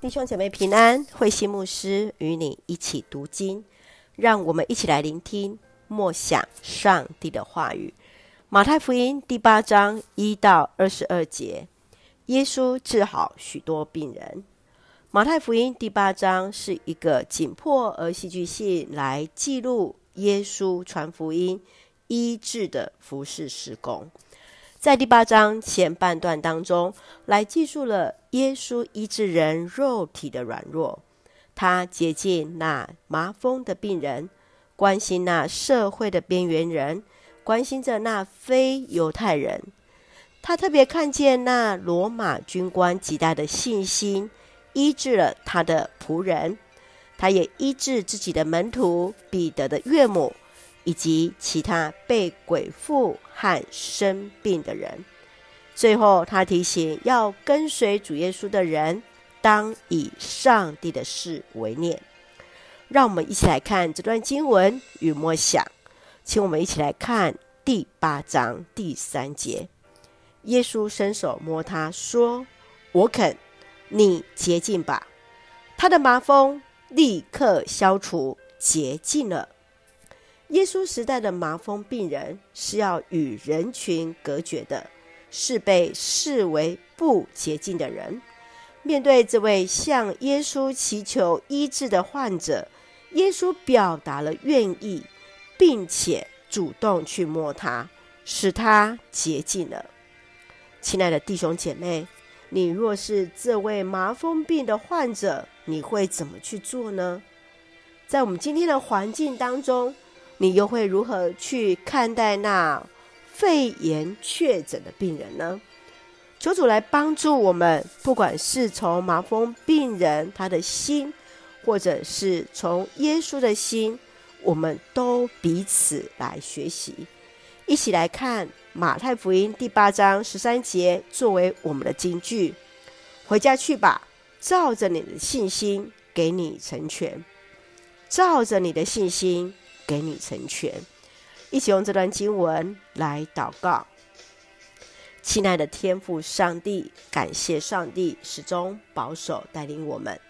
弟兄姐妹平安，慧馨牧师与你一起读经，让我们一起来聆听默想上帝的话语。马太福音第八章一到二十二节，耶稣治好许多病人。马太福音第八章是一个紧迫而戏剧性来记录耶稣传福音、医治的服事事工。在第八章前半段当中，来记述了耶稣医治人肉体的软弱，他接近那麻风的病人，关心那社会的边缘人，关心着那非犹太人。他特别看见那罗马军官极大的信心，医治了他的仆人，他也医治自己的门徒彼得的岳母。以及其他被鬼附和生病的人。最后，他提醒要跟随主耶稣的人，当以上帝的事为念。让我们一起来看这段经文与默想。请我们一起来看第八章第三节。耶稣伸手摸他说：“我肯，你洁净吧。”他的麻风立刻消除，洁净了。耶稣时代的麻风病人是要与人群隔绝的，是被视为不洁净的人。面对这位向耶稣祈求医治的患者，耶稣表达了愿意，并且主动去摸他，使他洁净了。亲爱的弟兄姐妹，你若是这位麻风病的患者，你会怎么去做呢？在我们今天的环境当中，你又会如何去看待那肺炎确诊的病人呢？求主来帮助我们，不管是从麻风病人他的心，或者是从耶稣的心，我们都彼此来学习，一起来看马太福音第八章十三节作为我们的金句。回家去吧，照着你的信心给你成全，照着你的信心。给你成全，一起用这段经文来祷告。亲爱的天父上帝，感谢上帝始终保守带领我们，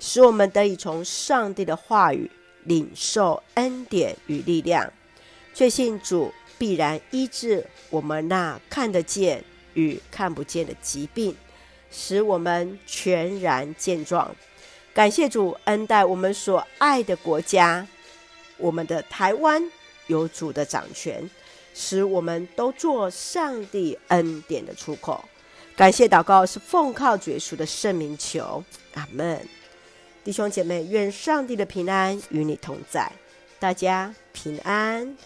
使我们得以从上帝的话语领受恩典与力量，确信主必然医治我们那看得见与看不见的疾病，使我们全然健壮。感谢主恩待我们所爱的国家。我们的台湾有主的掌权，使我们都做上帝恩典的出口。感谢祷告是奉靠主耶稣的圣名求，阿门。弟兄姐妹，愿上帝的平安与你同在，大家平安。